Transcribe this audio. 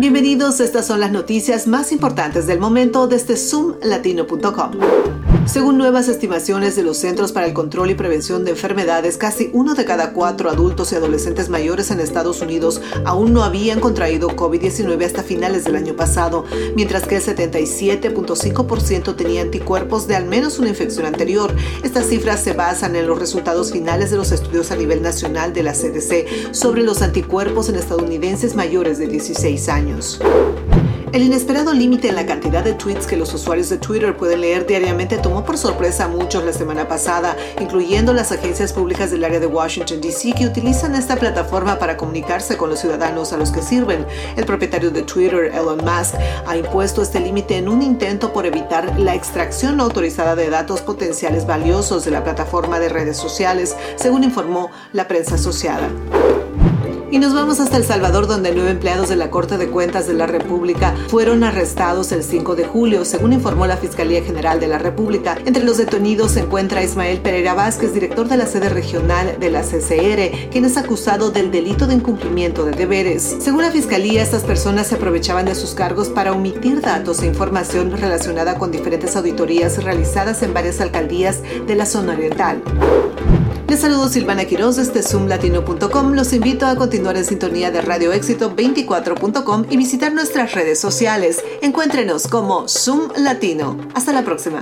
Bienvenidos, estas son las noticias más importantes del momento desde zoomlatino.com. Según nuevas estimaciones de los Centros para el Control y Prevención de Enfermedades, casi uno de cada cuatro adultos y adolescentes mayores en Estados Unidos aún no habían contraído COVID-19 hasta finales del año pasado, mientras que el 77.5% tenía anticuerpos de al menos una infección anterior. Estas cifras se basan en los resultados finales de los estudios a nivel nacional de la CDC sobre los anticuerpos en estadounidenses mayores de 16 años. El inesperado límite en la cantidad de tweets que los usuarios de Twitter pueden leer diariamente tomó por sorpresa a muchos la semana pasada, incluyendo las agencias públicas del área de Washington, D.C., que utilizan esta plataforma para comunicarse con los ciudadanos a los que sirven. El propietario de Twitter, Elon Musk, ha impuesto este límite en un intento por evitar la extracción no autorizada de datos potenciales valiosos de la plataforma de redes sociales, según informó la prensa asociada. Y nos vamos hasta El Salvador, donde nueve empleados de la Corte de Cuentas de la República fueron arrestados el 5 de julio, según informó la Fiscalía General de la República. Entre los detenidos se encuentra Ismael Pereira Vázquez, director de la sede regional de la CCR, quien es acusado del delito de incumplimiento de deberes. Según la Fiscalía, estas personas se aprovechaban de sus cargos para omitir datos e información relacionada con diferentes auditorías realizadas en varias alcaldías de la zona oriental. Les saludo Silvana Quiroz desde zoomlatino.com. Los invito a continuar en sintonía de Radio Éxito 24.com y visitar nuestras redes sociales. Encuéntrenos como Zoom Latino. Hasta la próxima.